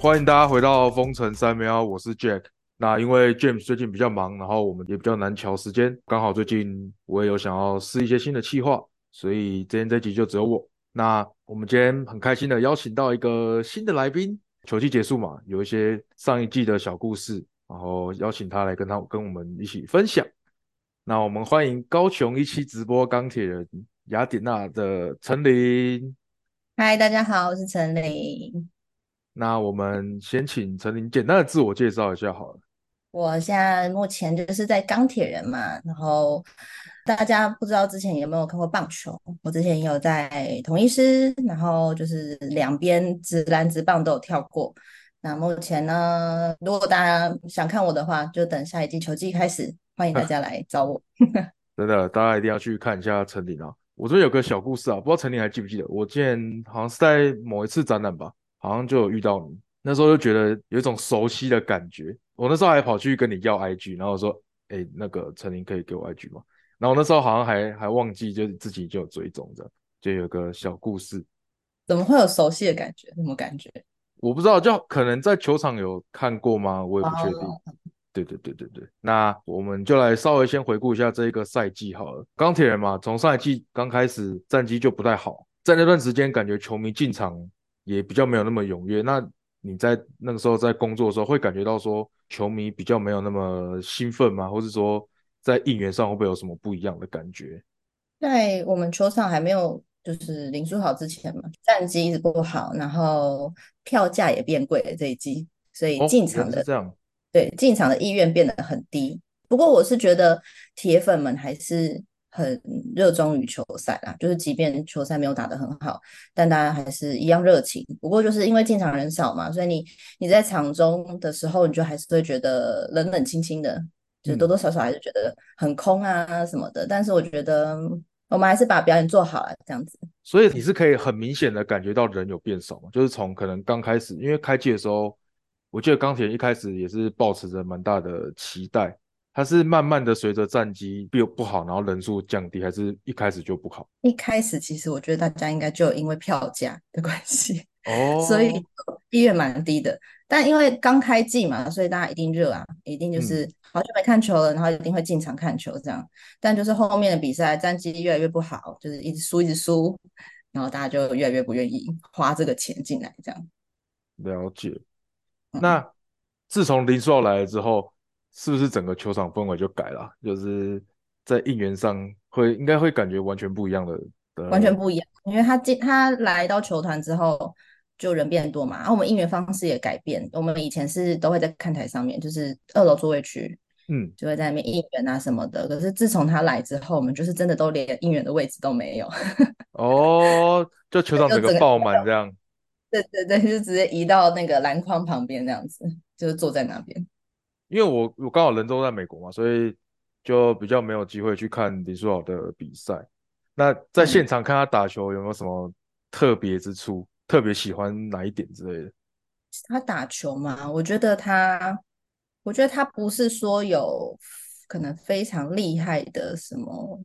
欢迎大家回到封城三喵，我是 Jack。那因为 James 最近比较忙，然后我们也比较难调时间，刚好最近我也有想要试一些新的企划，所以今天这集就只有我。那我们今天很开心的邀请到一个新的来宾，球季结束嘛，有一些上一季的小故事，然后邀请他来跟他跟我们一起分享。那我们欢迎高雄一期直播钢铁人雅典娜的陈琳。嗨，大家好，我是陈琳。那我们先请陈琳简单的自我介绍一下好了。我现在目前就是在钢铁人嘛，然后大家不知道之前有没有看过棒球？我之前也有在同一师，然后就是两边直篮直棒都有跳过。那目前呢，如果大家想看我的话，就等下一季球季开始，欢迎大家 来找我。真的，大家一定要去看一下陈琳啊！我这有个小故事啊，不知道陈琳还记不记得？我之前好像是在某一次展览吧。好像就有遇到你，那时候就觉得有一种熟悉的感觉。我那时候还跑去跟你要 IG，然后我说：“哎，那个陈琳可以给我 IG 吗？”然后那时候好像还还忘记，就自己就有追踪着，就有个小故事。怎么会有熟悉的感觉？什么感觉？我不知道，就可能在球场有看过吗？我也不确定。对对对对对，那我们就来稍微先回顾一下这一个赛季好了。钢铁人嘛，从上一季刚开始战绩就不太好，在那段时间感觉球迷进场。也比较没有那么踊跃。那你在那个时候在工作的时候，会感觉到说球迷比较没有那么兴奋吗？或是说在应援上会不会有什么不一样的感觉？在我们球场还没有就是林书豪之前嘛，战绩一直不好，然后票价也变贵了这一季，所以进场的这样对进场的意愿变得很低。不过我是觉得铁粉们还是。很热衷于球赛啦，就是即便球赛没有打得很好，但大家还是一样热情。不过就是因为进场人少嘛，所以你你在场中的时候，你就还是会觉得冷冷清清的，就多多少少还是觉得很空啊什么的。但是我觉得我们还是把表演做好了，这样子。所以你是可以很明显的感觉到人有变少嘛？就是从可能刚开始，因为开季的时候，我记得钢铁一开始也是抱持着蛮大的期待。它是慢慢的随着战绩变不好，然后人数降低，还是一开始就不好？一开始其实我觉得大家应该就因为票价的关系哦，所以意愿蛮低的。但因为刚开季嘛，所以大家一定热啊，一定就是好久没看球了，然后一定会进场看球这样。但就是后面的比赛战绩越来越不好，就是一直输一直输，然后大家就越来越不愿意花这个钱进来这样。了解。那自从林书豪来了之后。是不是整个球场氛围就改了？就是在应援上会应该会感觉完全不一样的，完全不一样。因为他进他来到球团之后，就人变多嘛，然后我们应援方式也改变。我们以前是都会在看台上面，就是二楼座位区，嗯，就会在那边应援啊什么的。可是自从他来之后，我们就是真的都连应援的位置都没有。哦，就球场整个爆满这样。对对对，就直接移到那个篮筐旁边这样子，就是坐在那边。因为我我刚好人都在美国嘛，所以就比较没有机会去看林书豪的比赛。那在现场看他打球，有没有什么特别之处？特别喜欢哪一点之类的？他打球嘛，我觉得他，我觉得他不是说有可能非常厉害的什么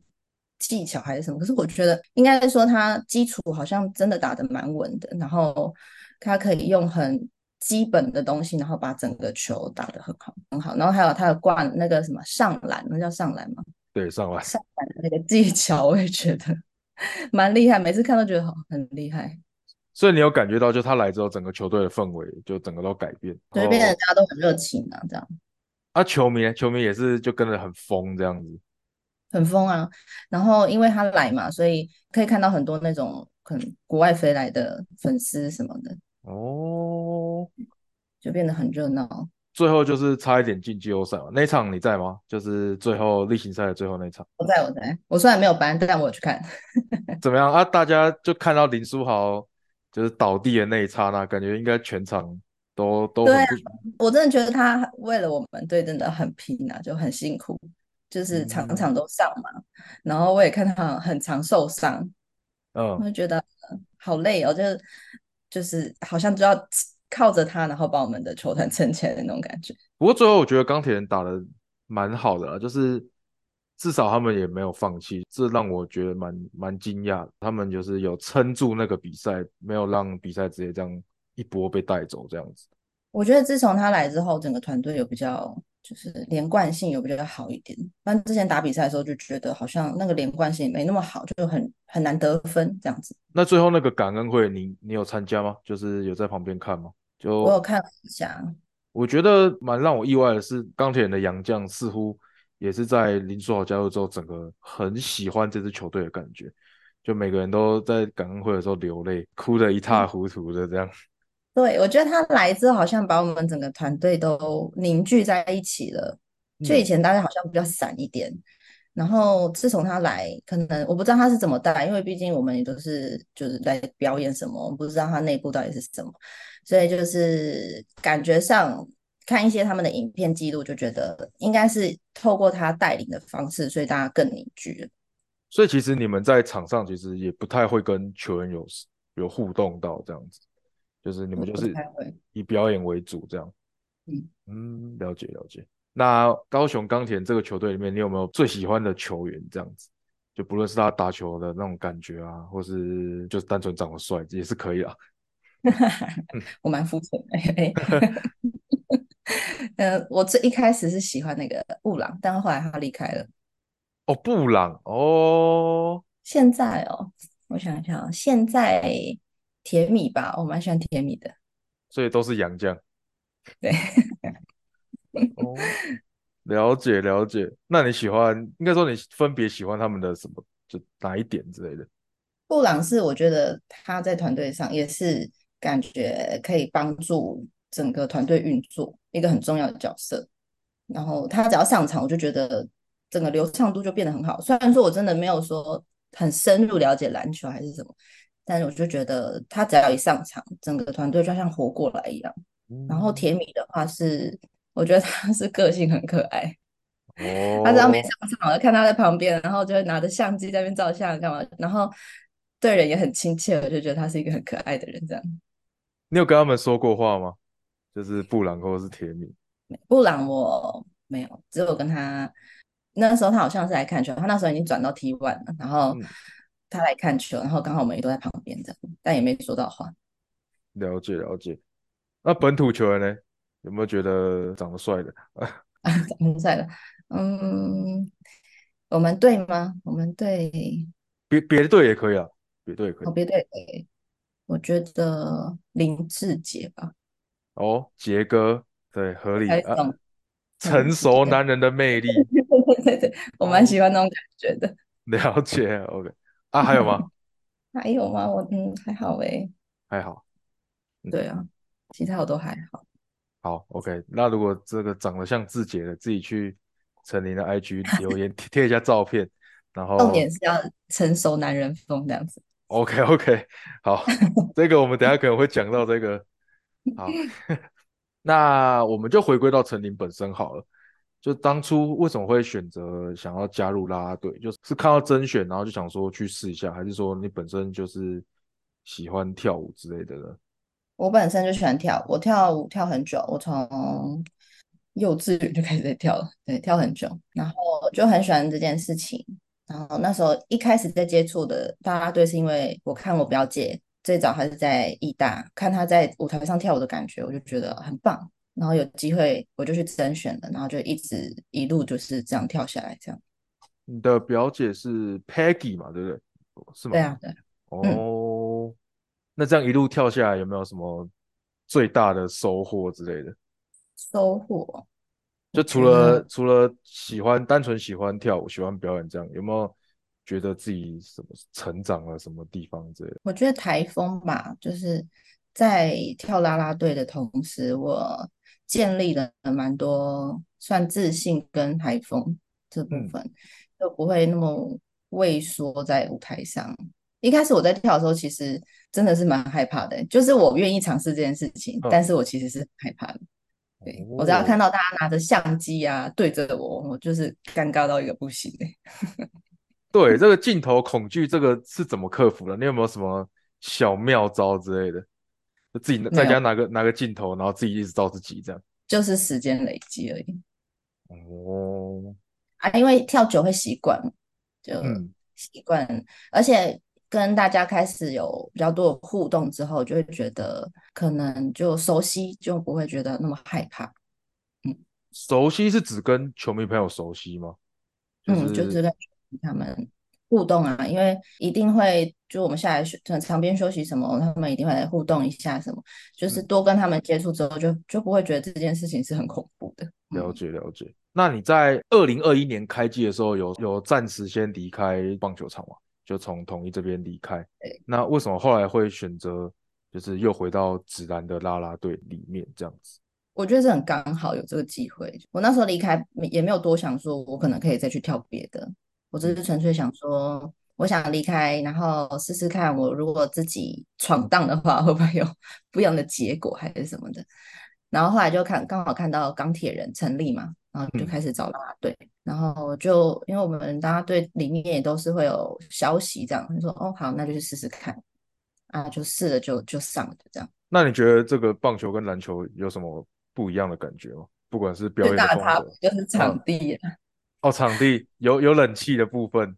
技巧还是什么，可是我觉得应该说他基础好像真的打得蛮稳的，然后他可以用很。基本的东西，然后把整个球打得很好，很好。然后还有他的挂那个什么上篮，那叫上篮吗？对，上篮。上篮的那个技巧，我也觉得 蛮厉害。每次看都觉得好，很厉害。所以你有感觉到，就他来之后，整个球队的氛围就整个都改变，对，变得大家都很热情啊，这样。啊，球迷，球迷也是就跟着很疯这样子，很疯啊。然后因为他来嘛，所以可以看到很多那种可能国外飞来的粉丝什么的。哦，就变得很热闹。最后就是差一点进季后赛嘛，那场你在吗？就是最后例行赛的最后那场。我在，我在。我虽然没有班，但我有去看。怎么样啊？大家就看到林书豪就是倒地的那一刹那，感觉应该全场都都对。我真的觉得他为了我们队真的很拼啊，就很辛苦，就是场场都上嘛。然后我也看他很常受伤，嗯，我就觉得好累哦，就是。就是好像就要靠着他，然后把我们的球团撑起来的那种感觉。不过最后我觉得钢铁人打的蛮好的，就是至少他们也没有放弃，这让我觉得蛮蛮惊讶。他们就是有撑住那个比赛，没有让比赛直接这样一波被带走这样子。我觉得自从他来之后，整个团队有比较就是连贯性有比较好一点。不然之前打比赛的时候就觉得好像那个连贯性没那么好，就很很难得分这样子。那最后那个感恩会，你你有参加吗？就是有在旁边看吗？就我有看一下，我觉得蛮让我意外的是，钢铁人的杨将似乎也是在林书豪加入之后，整个很喜欢这支球队的感觉。就每个人都在感恩会的时候流泪，哭得一塌糊涂的这样。对，我觉得他来之后，好像把我们整个团队都凝聚在一起了。就以前大家好像比较散一点，然后自从他来，可能我不知道他是怎么带，因为毕竟我们也都是就是在表演什么，我们不知道他内部到底是什么，所以就是感觉上看一些他们的影片记录，就觉得应该是透过他带领的方式，所以大家更凝聚了。所以其实你们在场上其实也不太会跟球员有有互动到这样子，就是你们就是以表演为主这样。嗯嗯，了解了解。那高雄钢铁这个球队里面，你有没有最喜欢的球员这样子？就不论是他打球的那种感觉啊，或是就是单纯长得帅也是可以啊。我蛮肤浅的。呃，我最一开始是喜欢那个布朗，但后来他离开了。哦，布朗哦，现在哦，我想一下，现在甜米吧，我蛮喜欢甜米的，所以都是洋将。对，哦，了解了解。那你喜欢，应该说你分别喜欢他们的什么，就哪一点之类的？布朗是我觉得他在团队上也是感觉可以帮助整个团队运作一个很重要的角色，然后他只要上场，我就觉得。整个流畅度就变得很好。虽然说我真的没有说很深入了解篮球还是什么，但是我就觉得他只要一上场，整个团队就像活过来一样。然后甜米的话是，我觉得他是个性很可爱。哦。他只要没上场，我就看他在旁边，然后就会拿着相机在那边照相干嘛，然后对人也很亲切，我就觉得他是一个很可爱的人。这样。你有跟他们说过话吗？就是布朗或者是甜米？布朗我没有，只有跟他。那时候他好像是来看球，他那时候已经转到 T one 了，然后他来看球，然后刚好我们也都在旁边这样，但也没说到话。了解了解。那本土球员呢？有没有觉得长得帅的？啊，长得帅的，嗯，我们队吗？我们队，别别的队也可以啊，别队可以。哦，别队，我觉得林志杰吧。哦，杰哥，对，合理啊。成熟男人的魅力，对对对，我蛮喜欢那种感觉的。了解，OK 啊，还有吗？还有吗？我嗯还好诶，还好。对啊，其他我都还好。好，OK。那如果这个长得像志杰的，自己去陈琳的 IG 留言贴一下照片，然后重点是要成熟男人风这样子。OK OK，好，这个我们等下可能会讲到这个，好。那我们就回归到陈琳本身好了。就当初为什么会选择想要加入啦啦队？就是看到甄选，然后就想说去试一下，还是说你本身就是喜欢跳舞之类的呢？我本身就喜欢跳，我跳舞跳很久，我从幼稚园就开始在跳了，对，跳很久，然后就很喜欢这件事情。然后那时候一开始在接触的啦啦队，是因为我看我表姐。最早还是在艺大看她在舞台上跳舞的感觉，我就觉得很棒。然后有机会我就去甄选了，然后就一直一路就是这样跳下来。这样，你的表姐是 Peggy 嘛，对不对？是吗？对啊，对。哦，那这样一路跳下来，有没有什么最大的收获之类的？收获？就除了除了喜欢单纯喜欢跳舞、喜欢表演这样，有没有？觉得自己什么成长了什么地方之类的？我觉得台风吧，就是在跳啦啦队的同时，我建立了蛮多算自信跟台风这部分，就不会那么畏缩在舞台上。一开始我在跳的时候，其实真的是蛮害怕的，就是我愿意尝试这件事情，但是我其实是害怕的。对我只要看到大家拿着相机啊对着我，我就是尴尬到一个不行 对这个镜头恐惧，这个是怎么克服的？你有没有什么小妙招之类的？就自己在家拿个拿个镜头，然后自己一直照自己这样。就是时间累积而已。哦，啊，因为跳久会习惯，就习惯，而且跟大家开始有比较多的互动之后，就会觉得可能就熟悉，就不会觉得那么害怕。嗯熟悉是指跟球迷朋友熟悉吗？嗯，就是跟他们互动啊，因为一定会就我们下来场场边休息什么，他们一定会来互动一下什么，就是多跟他们接触之后，就就不会觉得这件事情是很恐怖的。了解了解。那你在二零二一年开季的时候，有有暂时先离开棒球场吗？就从统一这边离开。对。那为什么后来会选择就是又回到紫兰的啦啦队里面这样子？我觉得是很刚好有这个机会。我那时候离开也没有多想，说我可能可以再去跳别的。我只是纯粹想说，我想离开，然后试试看，我如果自己闯荡的话，会不会有 不一样的结果，还是什么的。然后后来就看刚好看到钢铁人成立嘛，然后就开始找啦啦队。然后就因为我们大家队里面也都是会有消息这样，就说哦好，那就去试试看啊，就试了就就上了这样。那你觉得这个棒球跟篮球有什么？不一样的感觉吗？不管是表演的风格，就是场地哦，场地有有冷气的部分。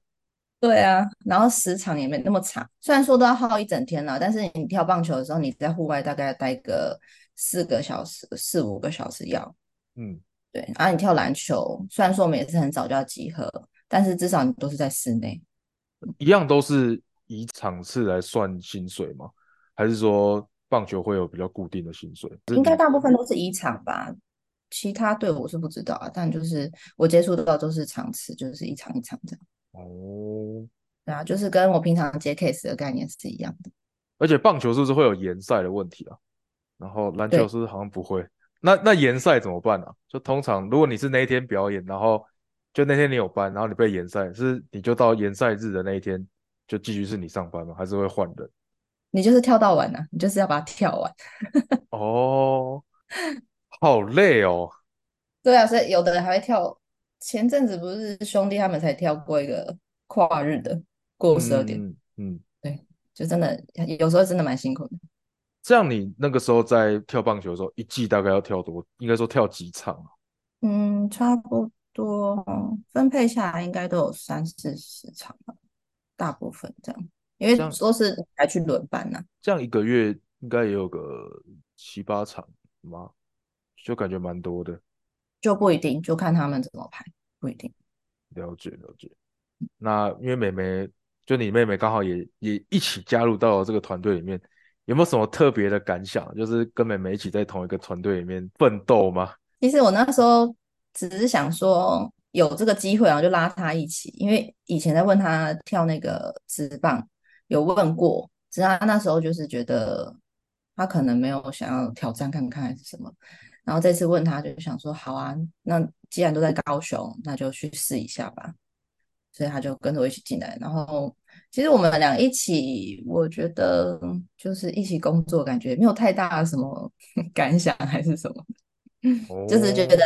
对啊，然后时长也没那么长，虽然说都要耗一整天了，但是你跳棒球的时候，你在户外大概待个四个小时、四五个小时要。嗯，对。然后你跳篮球，虽然说我们也是很早就要集合，但是至少你都是在室内。一样都是以场次来算薪水吗？还是说？棒球会有比较固定的薪水，应该大部分都是一场吧。其他队我是不知道啊，但就是我接触到都是场次，就是一场一场这样。哦，对啊，就是跟我平常接 case 的概念是一样的。而且棒球是不是会有延赛的问题啊？然后篮球是不是好像不会？那那延赛怎么办啊？就通常如果你是那一天表演，然后就那天你有班，然后你被延赛，是你就到延赛日的那一天就继续是你上班吗？还是会换人？你就是跳到完啊，你就是要把它跳完。哦，好累哦。对啊，所以有的人还会跳。前阵子不是兄弟他们才跳过一个跨日的，过十二点。嗯，对，就真的有时候真的蛮辛苦的。这样你那个时候在跳棒球的时候，一季大概要跳多？应该说跳几场啊？嗯，差不多分配下来应该都有三四十场吧，大部分这样。因为都是还去轮班呢，这样一个月应该也有个七八场吗？就感觉蛮多的，就不一定，就看他们怎么排，不一定。了解了解。那因为妹妹，就你妹妹刚好也也一起加入到这个团队里面，有没有什么特别的感想？就是跟妹妹一起在同一个团队里面奋斗吗？其实我那时候只是想说有这个机会，然后就拉她一起，因为以前在问她跳那个直棒。有问过，只是他那时候就是觉得她可能没有想要挑战看看还是什么，然后这次问他就想说好啊，那既然都在高雄，那就去试一下吧，所以他就跟着我一起进来。然后其实我们俩一起，我觉得就是一起工作，感觉没有太大的什么 感想还是什么，就是觉得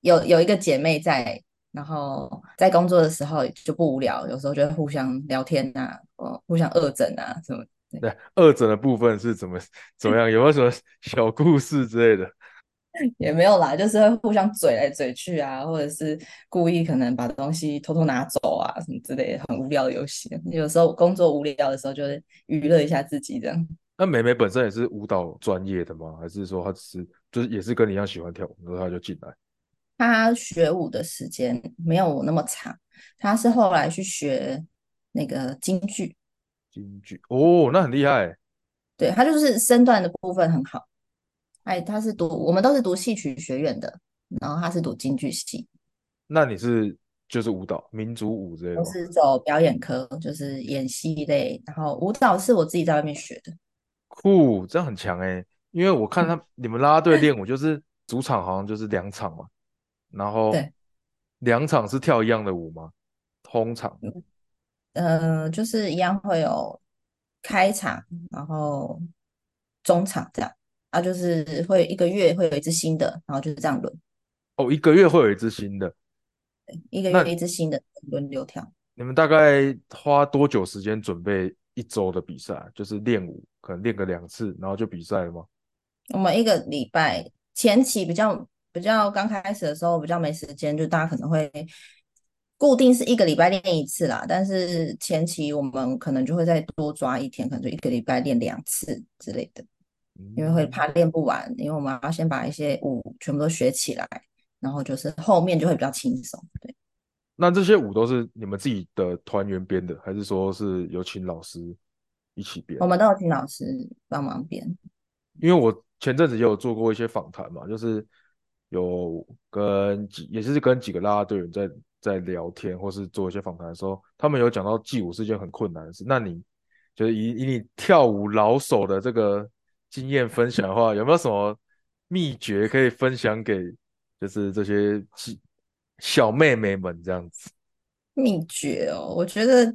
有有一个姐妹在。然后在工作的时候就不无聊，有时候就会互相聊天呐，哦，互相恶整啊什么。对，恶整的部分是怎么怎么样？有没有什么小故事之类的？也没有啦，就是会互相嘴来嘴去啊，或者是故意可能把东西偷偷拿走啊什么之类的，很无聊的游戏。有时候工作无聊的时候，就会娱乐一下自己这样。那美美本身也是舞蹈专业的吗？还是说她只是就是也是跟你一样喜欢跳舞，然后她就进来？她学舞的时间没有那么长，她是后来去学那个京剧。京剧哦，那很厉害。对她就是身段的部分很好。哎，他是读我们都是读戏曲学院的，然后他是读京剧系。那你是就是舞蹈民族舞之类的？我是走表演科，就是演戏类，然后舞蹈是我自己在外面学的。酷，这样很强哎，因为我看他你们拉拉队 练舞就是主场好像就是两场嘛。然后，对，两场是跳一样的舞吗？通常，呃，就是一样会有开场，然后中场这样啊，就是会一个月会有一支新的，然后就是这样轮。哦，一个月会有一支新的，一个月一支新的轮流跳。你们大概花多久时间准备一周的比赛？就是练舞，可能练个两次，然后就比赛了吗？我们一个礼拜前期比较。比较刚开始的时候比较没时间，就大家可能会固定是一个礼拜练一次啦，但是前期我们可能就会再多抓一天，可能就一个礼拜练两次之类的，因为会怕练不完，因为我们要先把一些舞全部都学起来，然后就是后面就会比较轻松。对，那这些舞都是你们自己的团员编的，还是说是有请老师一起编？我们都有请老师帮忙编。因为我前阵子也有做过一些访谈嘛，就是有跟几也是跟几个啦啦队员在在聊天，或是做一些访谈的时候，他们有讲到记舞是件很困难的事。那你就是以以你跳舞老手的这个经验分享的话，有没有什么秘诀可以分享给就是这些小妹妹们这样子？秘诀哦，我觉得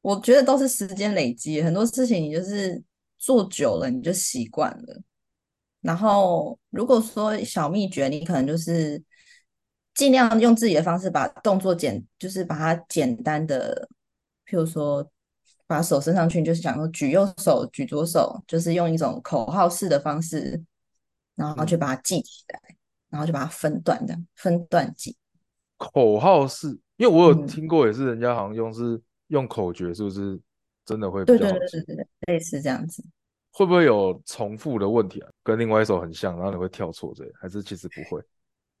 我觉得都是时间累积，很多事情你就是做久了你就习惯了。然后如果说小秘诀，你可能就是尽量用自己的方式把动作简，就是把它简单的，譬如说把手伸上去，就是想说举右手、举左手，就是用一种口号式的方式，然后去把它记起来，然后就把它分段的分段记。口号式，因为我有听过，也是人家好像用是用口诀，是不是真的会比较好对对对对对，类似这样子。会不会有重复的问题啊？跟另外一首很像，然后你会跳错这还是其实不会？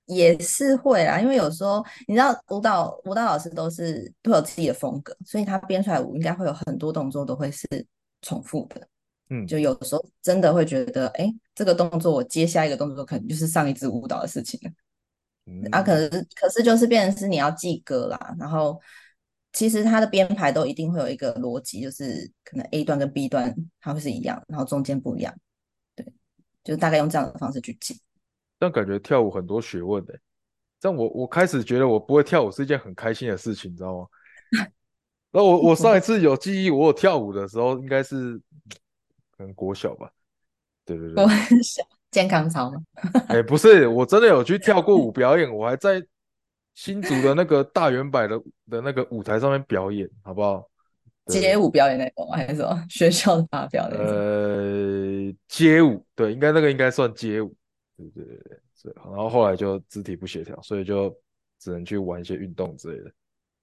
也是会啦，因为有时候你知道舞蹈舞蹈老师都是都有自己的风格，所以他编出来舞应该会有很多动作都会是重复的。嗯，就有时候真的会觉得，哎，这个动作我接下一个动作可能就是上一支舞蹈的事情了。啊，可是可是就是变成是你要记歌啦，然后其实它的编排都一定会有一个逻辑，就是可能 A 段跟 B 段它会是一样，然后中间不一样，对，就是大概用这样的方式去记。但感觉跳舞很多学问的，但我我开始觉得我不会跳舞是一件很开心的事情，你知道吗？那我 我上一次有记忆，我有跳舞的时候应该是可能国小吧，对对对，国小。健康操吗？哎，不是，我真的有去跳过舞表演，我还在新竹的那个大圆柏的的那个舞台上面表演，好不好？街舞表演那种 还是什么学校发表的？呃，街舞，对，应该那个应该算街舞，对对对对。然后后来就肢体不协调，所以就只能去玩一些运动之类的。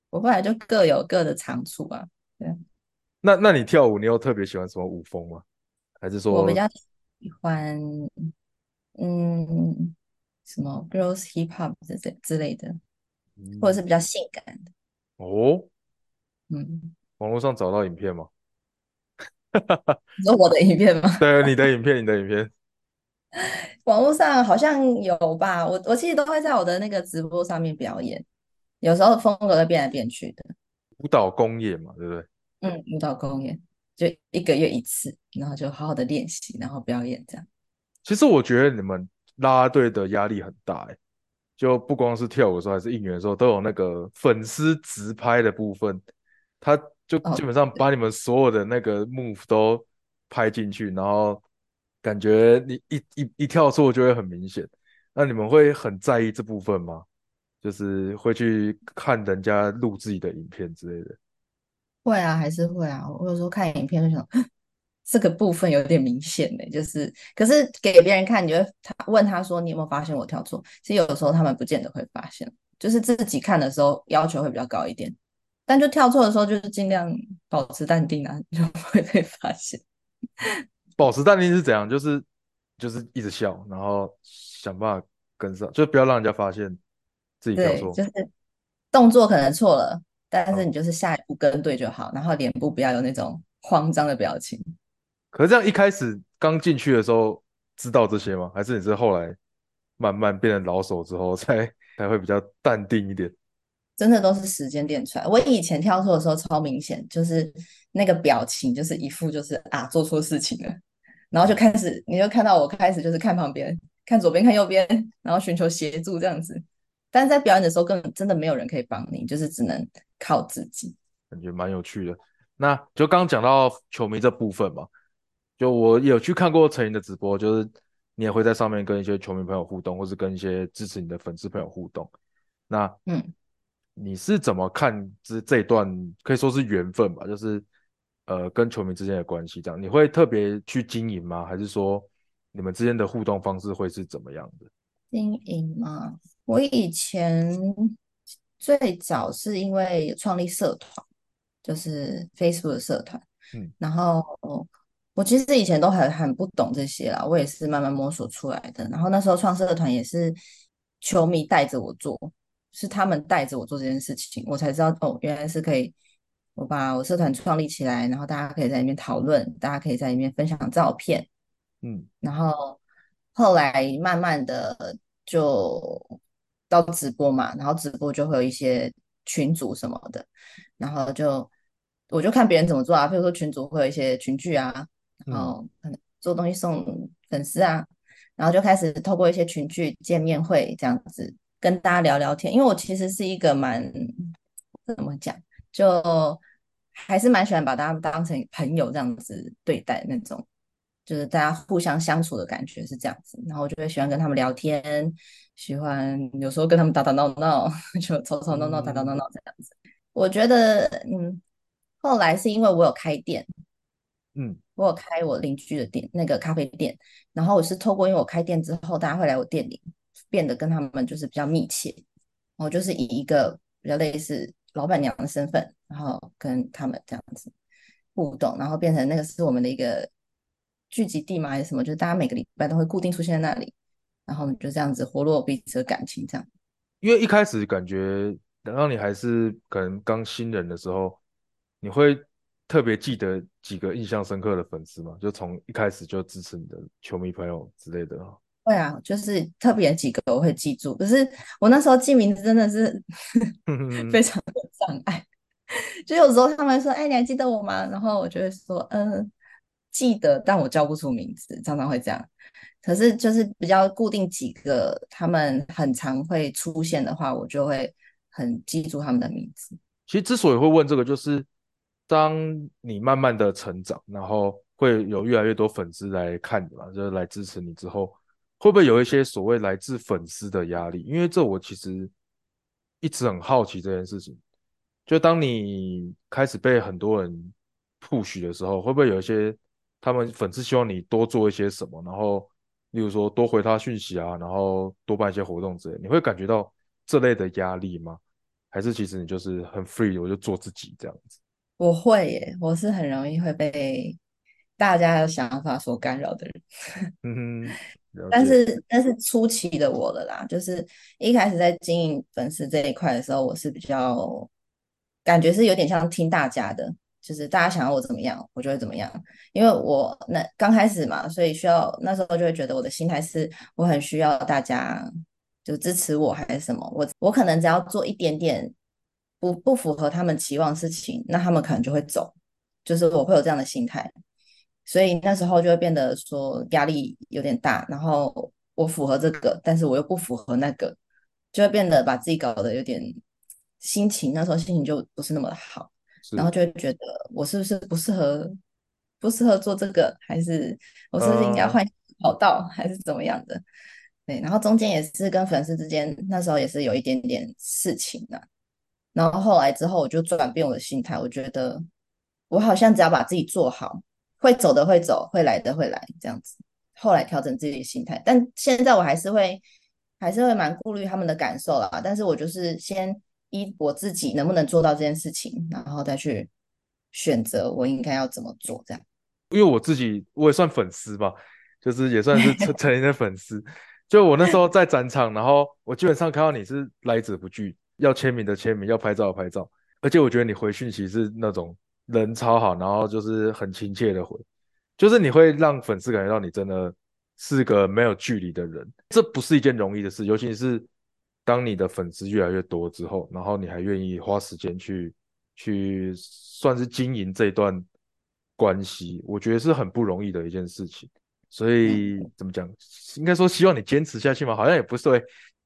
我后来就各有各的长处啊。对。那那你跳舞，你有特别喜欢什么舞风吗？还是说？我比较喜欢。嗯，什么 girls hip hop 这这之类的，或者是比较性感的哦。嗯，网络上找到影片吗？你说我的影片吗？对，你的影片，你的影片。网络上好像有吧？我我其实都会在我的那个直播上面表演，有时候风格会变来变去的。舞蹈公演嘛，对不对？嗯，舞蹈公演就一个月一次，然后就好好的练习，然后表演这样。其实我觉得你们啦啦队的压力很大哎，就不光是跳舞的时候，还是应援的时候，都有那个粉丝直拍的部分，他就基本上把你们所有的那个 move 都拍进去，然后感觉你一一一跳错就会很明显。那你们会很在意这部分吗？就是会去看人家录自己的影片之类的？会啊，还是会啊。我有时候看影片就想。这个部分有点明显呢，就是，可是给别人看，你会他问他说：“你有没有发现我跳错？”其实有的时候他们不见得会发现，就是自己看的时候要求会比较高一点，但就跳错的时候，就是尽量保持淡定啊，就不会被发现。保持淡定是怎样？就是就是一直笑，然后想办法跟上，就不要让人家发现自己跳错。就是动作可能错了，但是你就是下一步跟对就好，然后脸部不要有那种慌张的表情。可是这样一开始刚进去的时候知道这些吗？还是你是后来慢慢变成老手之后才才会比较淡定一点？真的都是时间练出来。我以前跳错的时候超明显，就是那个表情就是一副就是啊做错事情了，然后就开始你就看到我开始就是看旁边，看左边看右边，然后寻求协助这样子。但是在表演的时候根本真的没有人可以帮你，就是只能靠自己。感觉蛮有趣的。那就刚讲到球迷这部分嘛。就我有去看过陈莹的直播，就是你也会在上面跟一些球迷朋友互动，或是跟一些支持你的粉丝朋友互动。那嗯，你是怎么看这这一段可以说是缘分吧？就是呃跟球迷之间的关系这样，你会特别去经营吗？还是说你们之间的互动方式会是怎么样的？经营吗？我以前最早是因为创立社团，就是 Facebook 的社团，嗯，然后我其实以前都很很不懂这些啦，我也是慢慢摸索出来的。然后那时候创社团也是球迷带着我做，是他们带着我做这件事情，我才知道哦，原来是可以，我把我社团创立起来，然后大家可以在里面讨论，大家可以在里面分享照片，嗯，然后后来慢慢的就到直播嘛，然后直播就会有一些群组什么的，然后就我就看别人怎么做啊，比如说群组会有一些群聚啊，然后可能做东西送粉丝啊，然后就开始透过一些群聚见面会这样子跟大家聊聊天，因为我其实是一个蛮怎么讲，就还是蛮喜欢把大家当成朋友这样子对待那种。就是大家互相相处的感觉是这样子，然后我就会喜欢跟他们聊天，喜欢有时候跟他们打打闹闹，就吵吵闹闹、打打闹闹这样子。我觉得，嗯，后来是因为我有开店，嗯，我有开我邻居的店，那个咖啡店，然后我是透过因为我开店之后，大家会来我店里，变得跟他们就是比较密切，然后就是以一个比较类似老板娘的身份，然后跟他们这样子互动，然后变成那个是我们的一个。聚集地嘛还是什么？就是大家每个礼拜都会固定出现在那里，然后就这样子活络彼此的感情，这样。因为一开始感觉，等到你还是可能刚新人的时候，你会特别记得几个印象深刻的粉丝嘛？就从一开始就支持你的球迷朋友之类的。会啊，就是特别几个我会记住，可是我那时候记名字真的是 非常的障碍，就有时候他们说：“哎，你还记得我吗？”然后我就会说：“嗯。”记得，但我叫不出名字，常常会这样。可是就是比较固定几个，他们很常会出现的话，我就会很记住他们的名字。其实之所以会问这个，就是当你慢慢的成长，然后会有越来越多粉丝来看你嘛，就是来支持你之后，会不会有一些所谓来自粉丝的压力？因为这我其实一直很好奇这件事情。就当你开始被很多人 push 的时候，会不会有一些？他们粉丝希望你多做一些什么，然后，例如说多回他讯息啊，然后多办一些活动之类，你会感觉到这类的压力吗？还是其实你就是很 free，我就做自己这样子？我会耶，我是很容易会被大家的想法所干扰的人。嗯哼，但是但是初期的我了啦，就是一开始在经营粉丝这一块的时候，我是比较感觉是有点像听大家的。就是大家想要我怎么样，我就会怎么样。因为我那刚开始嘛，所以需要那时候就会觉得我的心态是，我很需要大家就支持我还是什么。我我可能只要做一点点不不符合他们期望的事情，那他们可能就会走。就是我会有这样的心态，所以那时候就会变得说压力有点大。然后我符合这个，但是我又不符合那个，就会变得把自己搞得有点心情那时候心情就不是那么好。然后就会觉得我是不是不适合，不适合做这个，还是我是不是应该换跑道，还是怎么样的？对，然后中间也是跟粉丝之间，那时候也是有一点点事情的。然后后来之后，我就转变我的心态，我觉得我好像只要把自己做好，会走的会走，会来的会来，这样子。后来调整自己的心态，但现在我还是会，还是会蛮顾虑他们的感受啦。但是我就是先。依我自己能不能做到这件事情，然后再去选择我应该要怎么做，这样。因为我自己我也算粉丝吧，就是也算是成 成年的粉丝。就我那时候在展场，然后我基本上看到你是来者不拒，要签名的签名，要拍照的拍照。而且我觉得你回讯息是那种人超好，然后就是很亲切的回，就是你会让粉丝感觉到你真的是个没有距离的人。这不是一件容易的事，尤其是。当你的粉丝越来越多之后，然后你还愿意花时间去去算是经营这段关系，我觉得是很不容易的一件事情。所以怎么讲，应该说希望你坚持下去嘛，好像也不是对。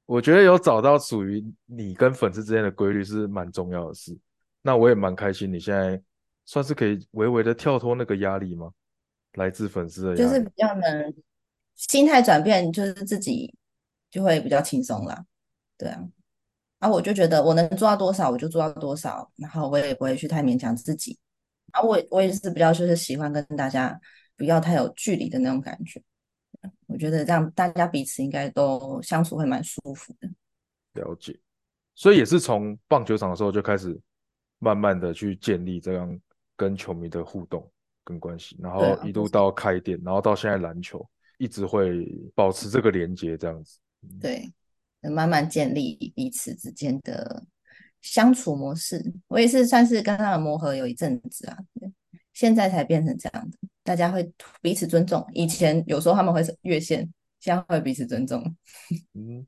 我觉得有找到属于你跟粉丝之间的规律是蛮重要的事。那我也蛮开心，你现在算是可以微微的跳脱那个压力吗？来自粉丝的压力，就是比较能心态转变，就是自己就会比较轻松了。对啊，啊，我就觉得我能做到多少，我就做到多少，然后我也不会去太勉强自己。啊，我我也是比较就是喜欢跟大家不要太有距离的那种感觉。我觉得这样大家彼此应该都相处会蛮舒服的。了解，所以也是从棒球场的时候就开始慢慢的去建立这样跟球迷的互动跟关系，然后一路到开店，然后到现在篮球一直会保持这个连接这样子。对，慢慢建立彼此之间的相处模式。我也是算是跟他们磨合有一阵子啊，现在才变成这样的，大家会彼此尊重。以前有时候他们会越线，现在会彼此尊重。嗯，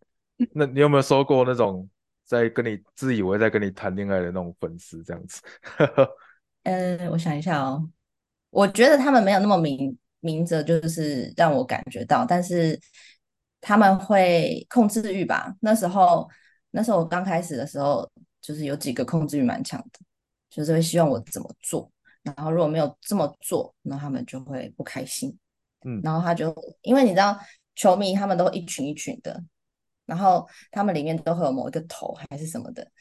那你有没有收过那种？在跟你自以为在跟你谈恋爱的那种粉丝这样子，嗯，我想一下哦，我觉得他们没有那么明明着，就是让我感觉到，但是他们会控制欲吧。那时候，那时候我刚开始的时候，就是有几个控制欲蛮强的，就是会希望我怎么做，然后如果没有这么做，那他们就会不开心。嗯，然后他就因为你知道，球迷他们都一群一群的。然后他们里面都会有某一个头还是什么的，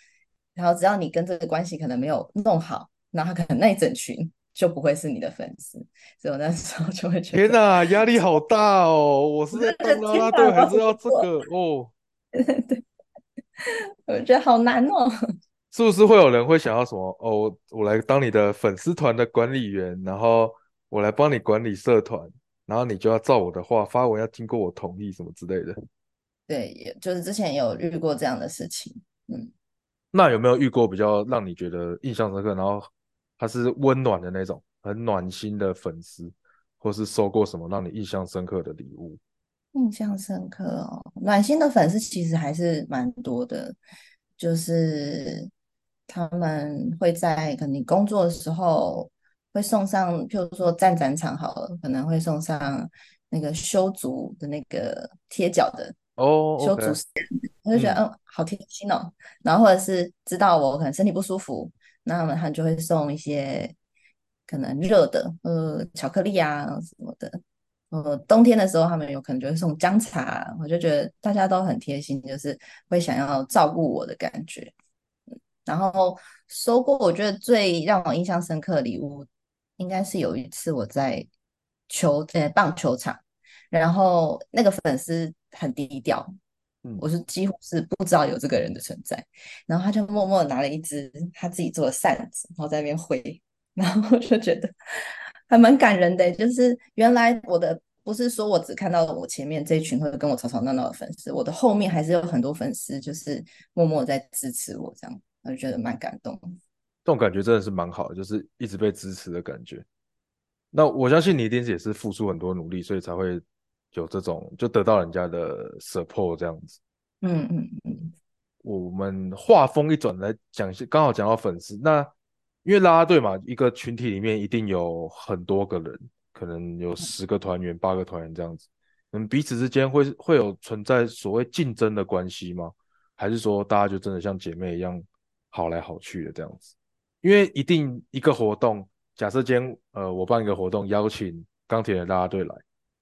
然后只要你跟这个关系可能没有弄好，那他可能那一整群就不会是你的粉丝。所以我那时候就会觉得天哪，压力好大哦！我是在当拉拉队，还是要这个哦？对，我觉得好难哦。是不是会有人会想要什么？哦，我来当你的粉丝团的管理员，然后我来帮你管理社团，然后你就要照我的话发文，要经过我同意什么之类的。对，也就是之前有遇过这样的事情，嗯，那有没有遇过比较让你觉得印象深刻，然后他是温暖的那种，很暖心的粉丝，或是收过什么让你印象深刻的礼物？印象深刻哦，暖心的粉丝其实还是蛮多的，就是他们会在可能工作的时候会送上，譬如说站展场好了，可能会送上那个修足的那个贴脚的。哦，修足我就觉得嗯，好贴心哦。然后或者是知道我可能身体不舒服，那他们他就会送一些可能热的，呃，巧克力啊什么的。呃，冬天的时候他们有可能就会送姜茶，我就觉得大家都很贴心，就是会想要照顾我的感觉。然后收过我觉得最让我印象深刻的礼物，应该是有一次我在球呃棒球场，然后那个粉丝。很低调，我是几乎是不知道有这个人的存在，然后他就默默拿了一只他自己做的扇子，然后在那边挥，然后我就觉得还蛮感人的，就是原来我的不是说我只看到了我前面这一群会跟我吵吵闹闹的粉丝，我的后面还是有很多粉丝，就是默默在支持我，这样我就觉得蛮感动。这种感觉真的是蛮好的，就是一直被支持的感觉。那我相信你一定是也是付出很多努力，所以才会。有这种就得到人家的 support 这样子，嗯嗯嗯。我们话锋一转来讲，刚好讲到粉丝，那因为拉拉队嘛，一个群体里面一定有很多个人，可能有十个团员、八个团员这样子，嗯，彼此之间会会有存在所谓竞争的关系吗？还是说大家就真的像姐妹一样好来好去的这样子？因为一定一个活动，假设今天呃我办一个活动，邀请钢铁的拉拉队来。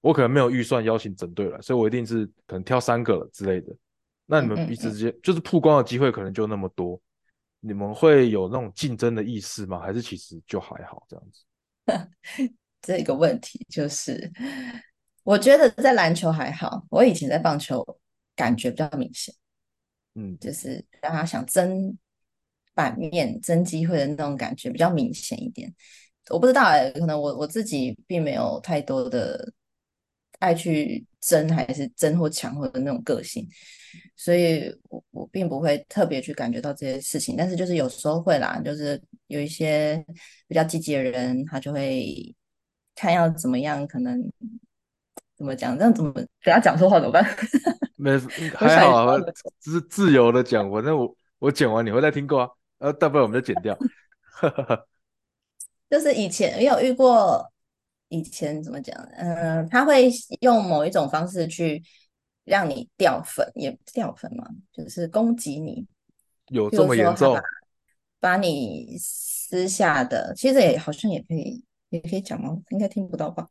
我可能没有预算邀请整队来，所以我一定是可能挑三个之类的。那你们彼此之间就是曝光的机会可能就那么多，你们会有那种竞争的意识吗？还是其实就还好这样子？这个问题就是，我觉得在篮球还好，我以前在棒球感觉比较明显。嗯，就是让他想争版面、争机会的那种感觉比较明显一点。我不知道哎，可能我我自己并没有太多的。爱去争还是争或抢或者那种个性，所以我我并不会特别去感觉到这些事情，但是就是有时候会啦，就是有一些比较积极的人，他就会看要怎么样，可能怎么讲，这样怎么等他讲错话怎么办？没还好啊，只是自由的讲，反正我我剪完你会再听过啊，呃，大不了我们就剪掉。就是以前也有遇过。以前怎么讲？嗯，他会用某一种方式去让你掉粉，也掉粉嘛，就是攻击你。有这么严重？把你私下的，其实也好像也可以，也可以讲吗？应该听不到吧？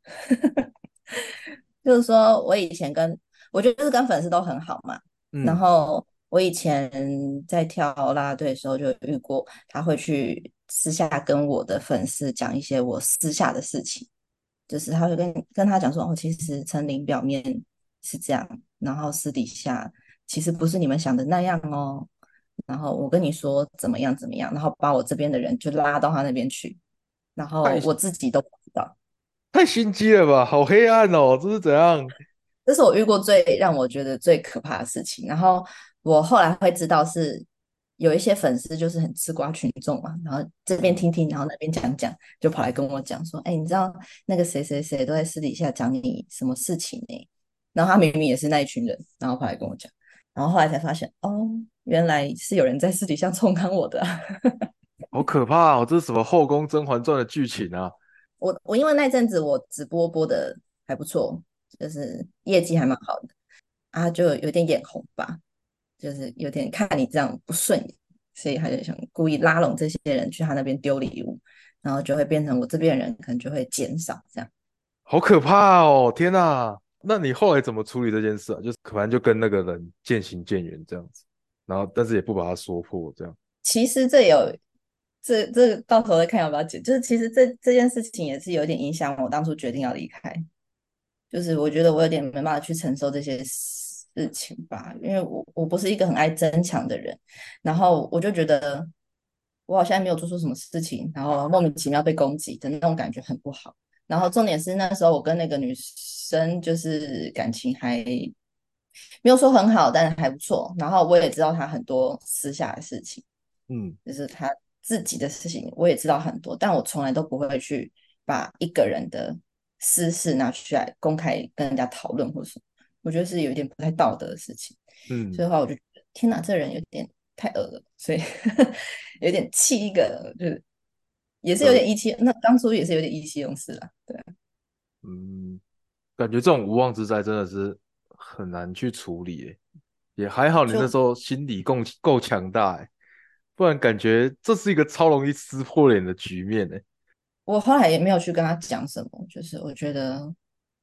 就是说我以前跟我觉得是跟粉丝都很好嘛。然后我以前在跳啦啦队的时候就遇过，他会去私下跟我的粉丝讲一些我私下的事情。就是他会跟跟他讲说，哦，其实陈琳表面是这样，然后私底下其实不是你们想的那样哦。然后我跟你说怎么样怎么样，然后把我这边的人就拉到他那边去，然后我自己都不知道。太心机了吧，好黑暗哦，这是怎样？这是我遇过最让我觉得最可怕的事情。然后我后来会知道是有一些粉丝就是很吃瓜群众嘛，然后这边听听，然后那边讲讲，就跑来跟我讲说：“哎，你知道那个谁谁谁都在私底下讲你什么事情呢？”然后他明明也是那一群人，然后跑来跟我讲，然后后来才发现，哦，原来是有人在私底下冲康我的。好可怕哦，这是什么《后宫甄嬛传》的剧情啊？我我因为那阵子我直播播的还不错，就是业绩还蛮好的啊，就有点眼红吧，就是有点看你这样不顺眼，所以他就想故意拉拢这些人去他那边丢礼物，然后就会变成我这边人可能就会减少这样。好可怕哦！天哪，那你后来怎么处理这件事啊？就是可能就跟那个人渐行渐远这样子，然后但是也不把他说破这样。其实这有。这这到头来看要不要解，就是其实这这件事情也是有点影响我当初决定要离开，就是我觉得我有点没办法去承受这些事情吧，因为我我不是一个很爱争抢的人，然后我就觉得我好像没有做出什么事情，然后莫名其妙被攻击的那种感觉很不好，然后重点是那时候我跟那个女生就是感情还没有说很好，但是还不错，然后我也知道她很多私下的事情，嗯，就是她。自己的事情我也知道很多，但我从来都不会去把一个人的私事拿出来公开跟人家讨论或者什么，我觉得是有一点不太道德的事情。嗯，所以的话我就觉得天哪，这人有点太恶了，所以 有点气一个，就是也是有点意气。那当初也是有点意气用事了，对。嗯，感觉这种无妄之灾真的是很难去处理，也还好你那时候心理够够强大，哎。不然感觉这是一个超容易撕破脸的局面哎。我后来也没有去跟他讲什么，就是我觉得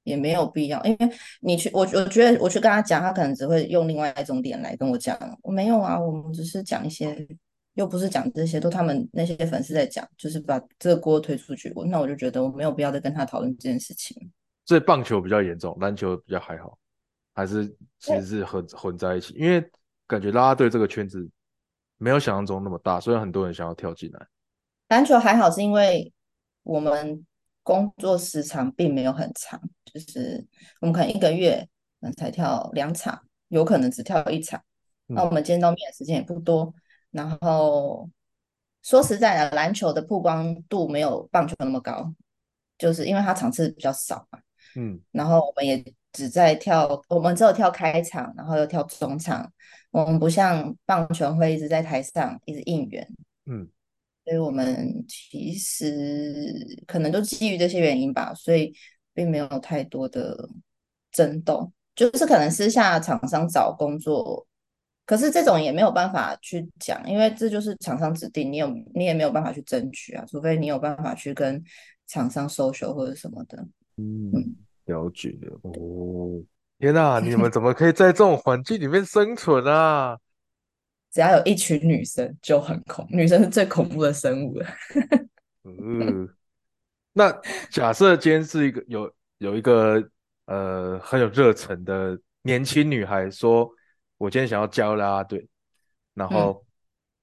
也没有必要，因为你去我我觉得我去跟他讲，他可能只会用另外一种点来跟我讲。我没有啊，我们只是讲一些，又不是讲这些，都他们那些粉丝在讲，就是把这个锅推出去。我那我就觉得我没有必要再跟他讨论这件事情。所以棒球比较严重，篮球比较还好，还是其实是混混在一起，因为感觉拉拉队这个圈子。没有想象中那么大，虽然很多人想要跳进来。篮球还好，是因为我们工作时长并没有很长，就是我们可能一个月才跳两场，有可能只跳一场。那我们见到面的时间也不多。然后说实在的，篮球的曝光度没有棒球那么高，就是因为它场次比较少嘛。嗯。然后我们也只在跳，我们只有跳开场，然后又跳中场。我们不像棒球会一直在台上一直应援，嗯，所以我们其实可能都基于这些原因吧，所以并没有太多的争斗，就是可能私下厂商找工作，可是这种也没有办法去讲，因为这就是厂商指定，你有你也没有办法去争取啊，除非你有办法去跟厂商收手或者什么的，嗯，了解了哦。天哪！你们怎么可以在这种环境里面生存啊？只要有一群女生就很恐，女生是最恐怖的生物了。嗯，那假设今天是一个有有一个呃很有热忱的年轻女孩，说我今天想要加入啦啦队，然后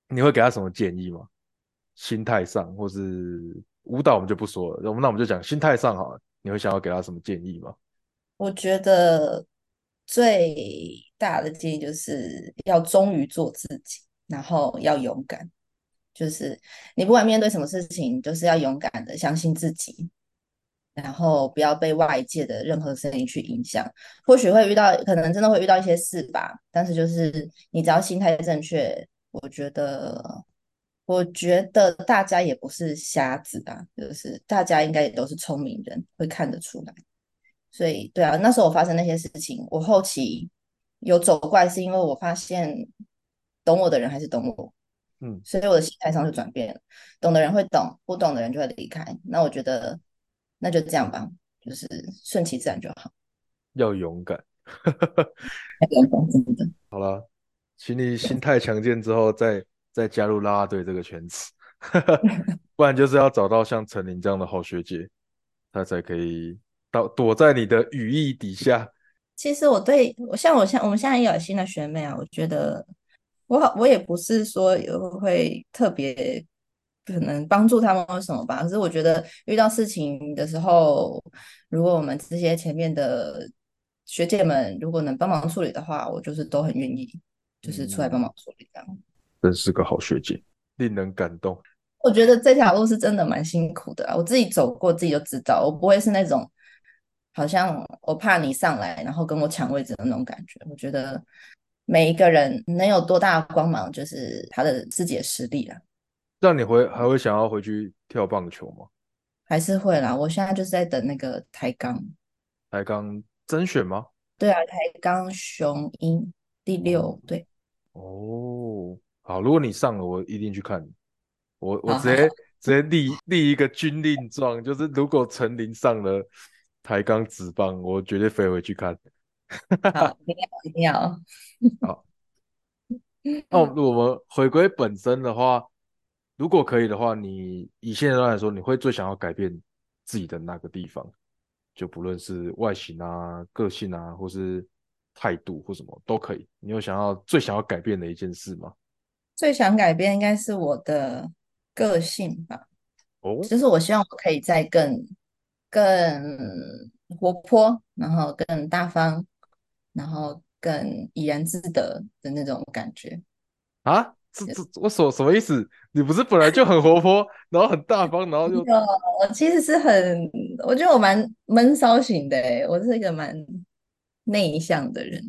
你会给她什么建议吗？心态上，或是舞蹈，我们就不说了。我们那我们就讲心态上好了。你会想要给她什么建议吗？我觉得最大家的建议就是要忠于做自己，然后要勇敢。就是你不管面对什么事情，都是要勇敢的相信自己，然后不要被外界的任何声音去影响。或许会遇到，可能真的会遇到一些事吧，但是就是你只要心态正确，我觉得，我觉得大家也不是瞎子啊，就是大家应该也都是聪明人，会看得出来。所以，对啊，那时候我发生那些事情，我后期有走过来，是因为我发现懂我的人还是懂我，嗯，所以我的心态上就转变了。懂的人会懂，不懂的人就会离开。那我觉得那就这样吧，就是顺其自然就好。要勇敢，勇敢真的。好了，请你心态强健之后，再再加入啦啦队这个圈子，不然就是要找到像陈琳这样的好学姐，她才可以。到躲在你的羽翼底下。其实我对我像我像我们现在也有新的学妹啊，我觉得我好，我也不是说有会特别可能帮助他们或什么吧，可是我觉得遇到事情的时候，如果我们这些前面的学姐们如果能帮忙处理的话，我就是都很愿意，就是出来帮忙处理这样。真是个好学姐，令人感动。我觉得这条路是真的蛮辛苦的啊，我自己走过，自己就知道，我不会是那种好像我怕你上来，然后跟我抢位置的那种感觉。我觉得每一个人能有多大的光芒，就是他的自己的实力啦。让你回还会想要回去跳棒球吗？还是会啦，我现在就是在等那个台钢，台钢甄选吗？对啊，台钢雄鹰第六队。哦，好，如果你上了，我一定去看。我我直接好直接立立一个军令状，就是如果陈林上了台钢直棒，我绝对飞回去看。好，一定要一定要。好，那我们我们回归本身的话，如果可以的话，你以现在来说，你会最想要改变自己的那个地方？就不论是外形啊、个性啊，或是态度或什么都可以。你有想要最想要改变的一件事吗？最想改变应该是我的个性吧。哦，就是我希望我可以再更更活泼，然后更大方，然后更怡然自得的那种感觉。啊，这这我所什么意思？你不是本来就很活泼，然后很大方，然后就有，我其实是很，我觉得我蛮闷骚型的诶，我是一个蛮内向的人。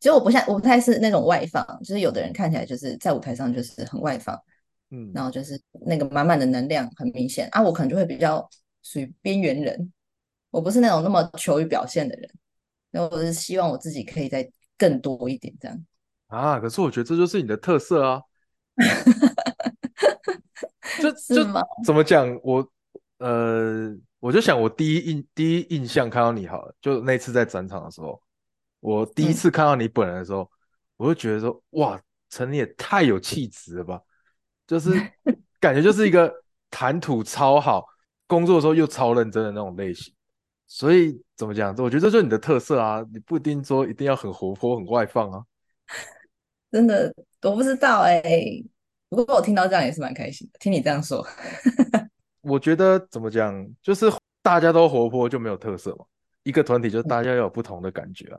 其实我不像，我不太是那种外放，就是有的人看起来就是在舞台上就是很外放，嗯然后就是那个满满的能量很明显啊，我可能就会比较属于边缘人，我不是那种那么求于表现的人，那我是希望我自己可以再更多一点这样。啊，可是我觉得这就是你的特色啊。就是就吗？怎么讲？我呃，我就想我第一印第一印象看到你好了，就那次在展场的时候，我第一嗯次看到你本人的时候，我就觉得说，哇，陈你也太有气质了吧！就是 感觉就是一个谈吐超好，工作的时候又超认真的那种类型。所以怎么讲？我觉得这就是你的特色啊！你不一定说一定要很活泼、很外放啊。真的我不知道哎、不过我听到这样也是蛮开心的，听你这样说。我觉得怎么讲，就是大家都活泼就没有特色嘛。一个团体就是大家要有不同的感觉啊，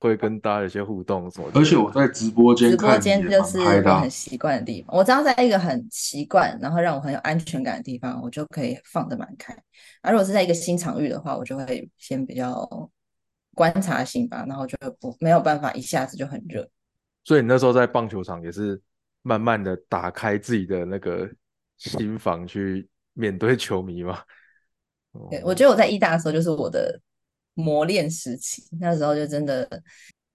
会跟大家有些互动什么的。而且我在直播间直播间就是我很习惯的地方。我只要在一个很习惯，然后让我很有安全感的地方，我就可以放得蛮开。而如果是在一个新场域的话，我就会先比较观察性吧，然后就不没有办法一下子就很热。所以你那时候在棒球场也是慢慢的打开自己的那个心房去面对球迷嘛。对，哦我觉得我在一大的时候就是我的磨练时期，那时候就真的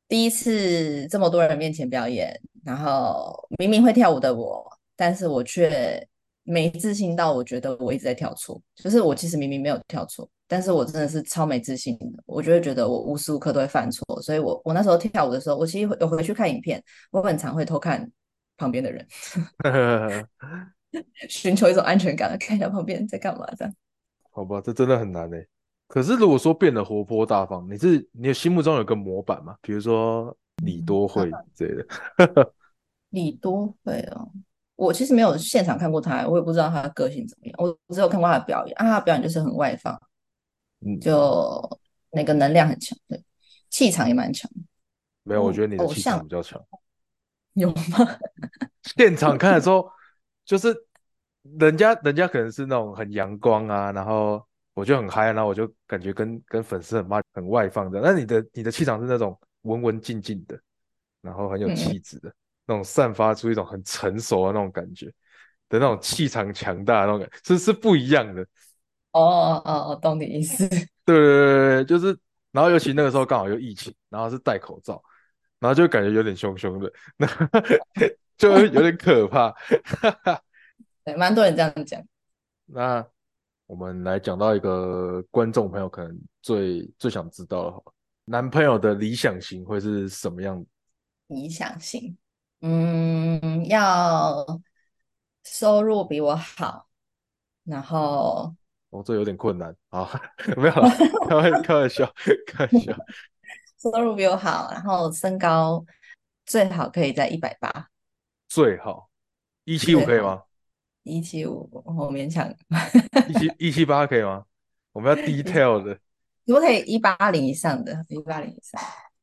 第一次这么多人面前表演，然后明明会跳舞的我，但是我却没自信到我觉得我一直在跳错，就是我其实明明没有跳错，但是我真的是超没自信的，我就会觉得我无时无刻都会犯错，所以我我那时候跳舞的时候，我其实有回去看影片，我很常会偷看旁边的人 寻求一种安全感，看一下旁边在干嘛这样。好吧，这真的很难诶。可是如果说变得活泼大方，你是你的心目中有个模板吗？比如说李多惠之类的。李多惠哦，我其实没有现场看过他，我也不知道他的个性怎么样，我只有看过他的表演啊，他的表演就是很外放，嗯，就那个能量很强，对，气场也蛮强的。没有，我哦觉得你的气场比较强。有吗？现场看的时候，就是人家人家可能是那种很阳光啊，然后我就很嗨，然后我就感觉跟跟粉丝很慢很外放的。那你的你的气场是那种文文静静的，然后很有嗯气质的，那种散发出一种很成熟的那种感觉的那种气场强大的那种感觉，是是不一样的。哦哦哦，哦懂你意思。对对对对，就是，然后尤其那个时候刚好又疫情，然后是戴口罩，然后就感觉有点凶凶的，那就有点可怕。对，蛮多人这样讲。那我们来讲到一个观众朋友可能最最想知道的哈，男朋友的理想型会是什么样？理想型，嗯，要收入比我好，然后哦，这有点困难啊，没有啦，开玩开玩笑，开玩笑。收入比我好，然后身高最好可以在一百八，最好一七五可以吗？一七五我勉强，一七一七八可以吗？我们要 detail 的，可不可以一八零以上的？一八零以上。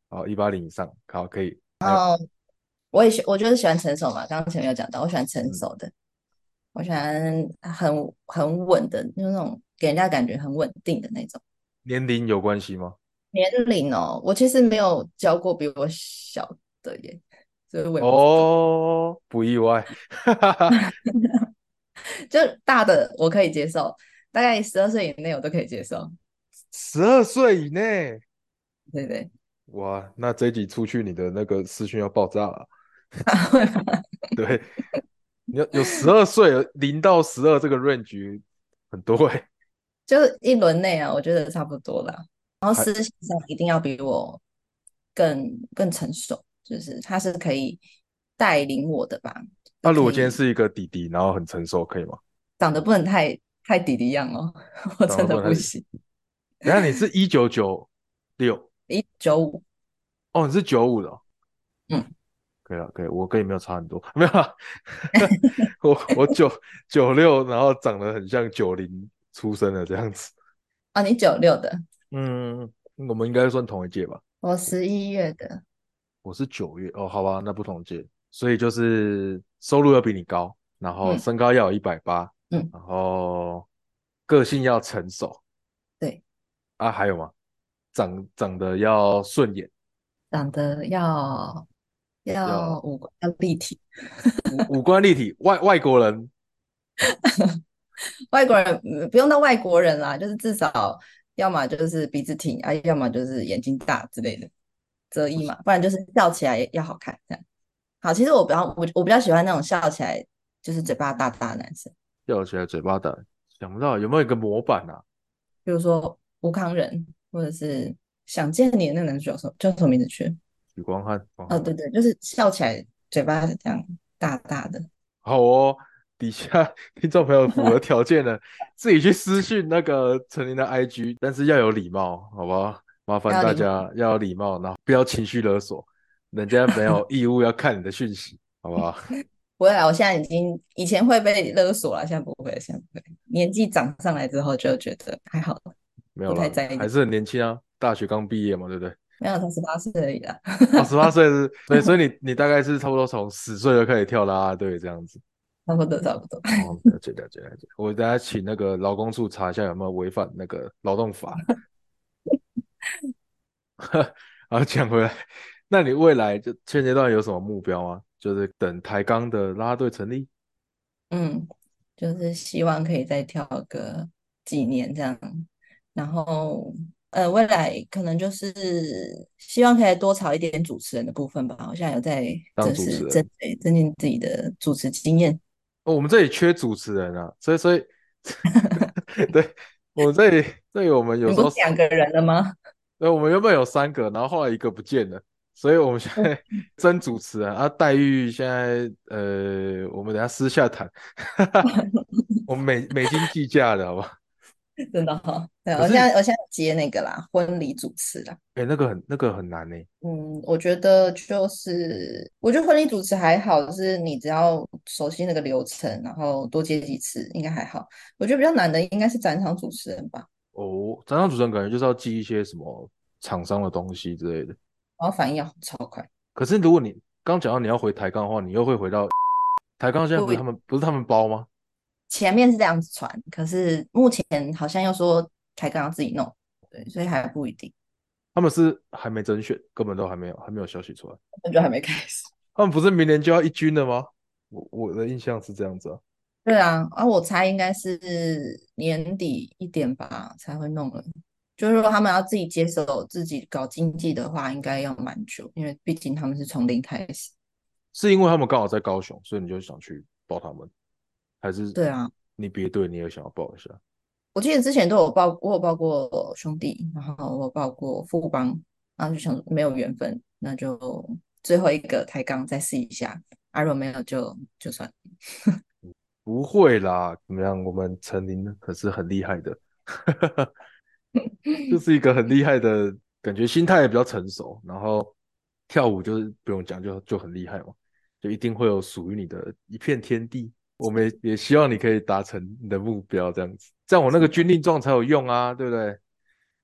好，一八零以上，好，可以。然后我也喜，我就是喜欢成熟嘛。刚刚前面有讲到，我喜欢成熟的，我喜欢很很稳的，就是那种给人家感觉很稳定的那种。年龄有关系吗？年龄哦，我其实没有教过比我小的耶，所以我哦不意外，就大的我可以接受，大概十二岁以内我都可以接受。十二岁以内，对对。哇，那这一集出去，你的那个私讯要爆炸了。对，你要有十二岁，零到十二这个 range 很多哎，就是一轮内啊，我觉得差不多了。然后思想上一定要比我更更成熟，就是他是可以带领我的吧。那如果今天是一个弟弟，然后很成熟，可以吗？长得不能太太弟弟样哦，我真的不行。等下你是一九九六。一九五，哦，你是九五的，嗯，可以了，可以，我跟你没有差很多，没有，我我九九六，然后长得很像九零出生的这样子，啊，你九六的，嗯，我们应该算同一届吧？我十一月的，我是九月，哦，好吧，那不同届，所以就是收入要比你高，然后身高要有一百八，嗯，然后个性要成熟，对，啊，还有吗？长长得要顺眼，长得要要五官要立体，五五官立体，外 外国人，外国人不用到外国人啦，就是至少要么就是鼻子挺啊，要么就是眼睛大之类的，择一嘛，不然就是笑起来要好看这样。好，其实我比较我我比较喜欢那种笑起来就是嘴巴大大的男生，笑起来嘴巴大，想不到有没有一个模板啊？比如说吴康仁。或者是想见你的那个男主角什叫什么名字去？许光汉。哦，对对，就是笑起来嘴巴这样大大的。好哦，底下听众朋友符合条件的，自己去私讯那个陈琳的 IG，但是要有礼貌，好不好？麻烦大家要有礼貌，然后不要情绪勒索，人家没有义务要看你的讯息，好不好？不会啊，我现在已经以前会被勒索了，现在不会，现在不会。年纪长上来之后就觉得还好了。没有太在意，还是很年轻啊，大学刚毕业嘛，对不对？没有，才十八岁而已啦。哦，十八岁是，所以所以你你大概是差不多从十岁就开始跳啦啦队这样子。差不多，差不多。哦，了解了解了解。我等下请那个劳工处查一下有没有违反那个劳动法。好，讲回来，那你未来就现阶段有什么目标吗？就是等台钢的啦啦队成立。嗯，就是希望可以再跳个几年这样。然后，呃，未来可能就是希望可以多炒一点主持人的部分吧。我现在有在就是增增进自己的主持经验。哦，我们这里缺主持人啊，所以所以，对，我们这里这里我们有时候两个人了吗？对，我们原本有三个，然后后来一个不见了，所以我们现在 真主持啊啊，待遇现在呃，我们等下私下谈，我们美美金计价的好吧？真的哈，对，我现在我现在接那个啦，婚礼主持啦。哎，那个很那个很难呢。嗯，我觉得就是，我觉得婚礼主持还好，就是你只要熟悉那个流程，然后多接几次，应该还好。我觉得比较难的应该是展场主持人吧。哦，展场主持人感觉就是要记一些什么厂商的东西之类的，然后反应要超快。可是如果你刚讲到你要回台钢的话，你又会回到台钢，现在不是他们不是他们包吗？前面是这样子传，可是目前好像又说台钢要自己弄，对，所以还不一定。他们是还没甄选，根本都还没有，还没有消息出来，那就还没开始。他们不是明年就要一军了吗？我我的印象是这样子啊。对啊，啊，我猜应该是年底一点吧才会弄了。就是说他们要自己接手自己搞经济的话，应该要蛮久，因为毕竟他们是从零开始。是因为他们刚好在高雄，所以你就想去报他们。还是对啊，你别队你也想要报一下。我记得之前都有报，我有报过兄弟，然后我报过富邦，然后就想没有缘分，那就最后一个抬杠再试一下。啊，如果没有就就算。不会啦，怎么样？我们陈林可是很厉害的，就是一个很厉害的感觉心态也比较成熟，然后跳舞就是不用讲就就很厉害嘛，就一定会有属于你的一片天地。我们也也希望你可以达成你的目标，这样子，这样我那个军令状才有用啊，对不对？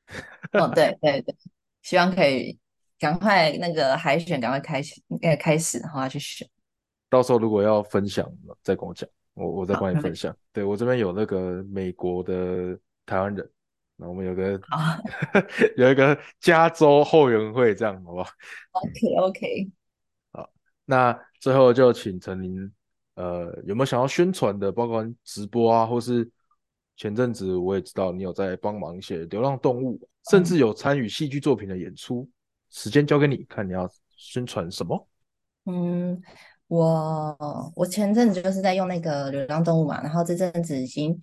哦，对对对，希望可以赶快那个海选赶快开始，该开始，然后要去选。到时候如果要分享，再跟我讲，我我再帮你分享。对我这边有那个美国的台湾人，那我们有个 有一个加州后援会，这样好不好？OK OK。好，那最后就请陈林。呃，有没有想要宣传的，包括直播啊，或是前阵子我也知道你有在帮忙写流浪动物，甚至有参与戏剧作品的演出。时间交给你，看你要宣传什么。嗯，我我前阵子就是在用那个流浪动物嘛，然后这阵子已经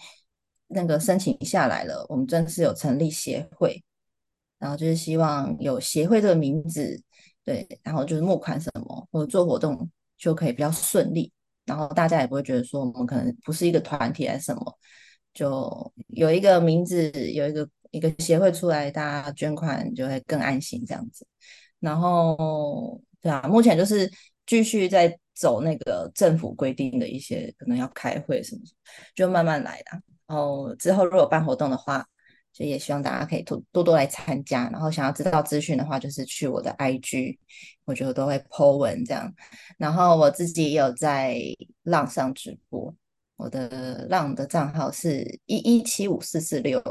那个申请下来了，我们正式有成立协会，然后就是希望有协会这个名字，对，然后就是募款什么或者做活动就可以比较顺利。然后大家也不会觉得说我们可能不是一个团体还是什么，就有一个名字，有一个一个协会出来，大家捐款就会更安心这样子。然后对啊，目前就是继续在走那个政府规定的一些可能要开会什么，就慢慢来的。然后之后如果办活动的话。就也希望大家可以多多多来参加，然后想要知道资讯的话，就是去我的 IG，我觉得都会 po 文这样。然后我自己也有在浪上直播，我的浪的账号是一一七五四四六，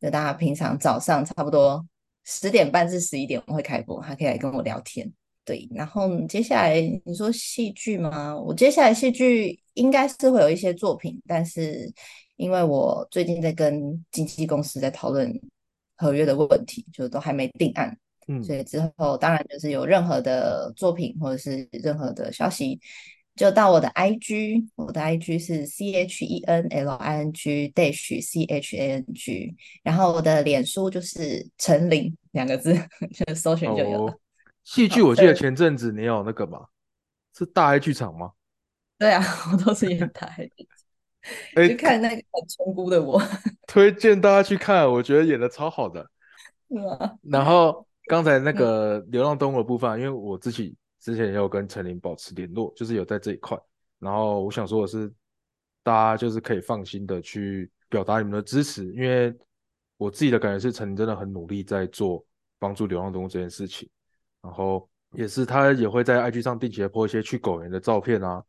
就大家平常早上差不多十点半至十一点我会开播，还可以来跟我聊天。对，然后接下来你说戏剧吗？我接下来戏剧应该是会有一些作品，但是。因为我最近在跟经纪公司在讨论合约的问题，就都还没定案，嗯，所以之后当然就是有任何的作品或者是任何的消息，就到我的 IG，我的 IG 是 C H E N L I N G dash C H A N G，然后我的脸书就是陈琳两个字，就搜寻就有了。戏剧我记得前阵子你有那个吗？是大爱剧场吗？对啊，我都是演大爱剧场。去看那个很村姑的我，推荐大家去看，我觉得演的超好的。然后刚才那个流浪动物的部分，因为我自己之前也有跟陈琳保持联络，就是有在这一块。然后我想说的是，大家就是可以放心的去表达你们的支持，因为我自己的感觉是陈琳真的很努力在做帮助流浪动物这件事情。然后也是他也会在 IG 上定期的 po 一些去狗园的照片啊。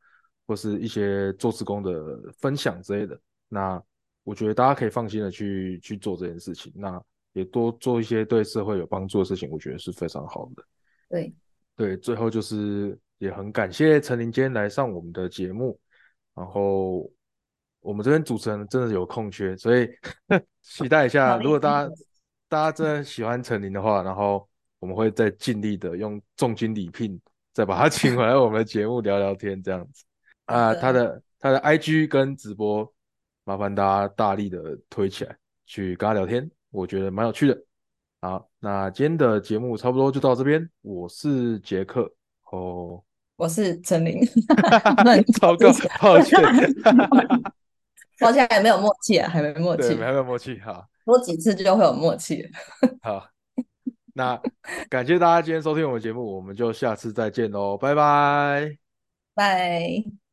或是一些做职工的分享之类的，那我觉得大家可以放心的去去做这件事情，那也多做一些对社会有帮助的事情，我觉得是非常好的。对对，最后就是也很感谢陈林今天来上我们的节目，然后我们这边主持人真的有空缺，所以 期待一下，如果大家大家真的喜欢陈林的话，然后我们会再尽力的用重金礼聘，再把他 请回来我们的节目聊聊天，这样子。啊，他的他的 IG 跟直播，麻烦大家大力的推起来，去跟他聊天，我觉得蛮有趣的。好，那今天的节目差不多就到这边，我是杰克，哦，我是陈琳，糟糕，抱歉，抱歉，还没有默契啊，还没默契，还没有默契，好，多几次就会有默契。好，那感谢大家今天收听我们节目，我们就下次再见喽，拜拜，拜。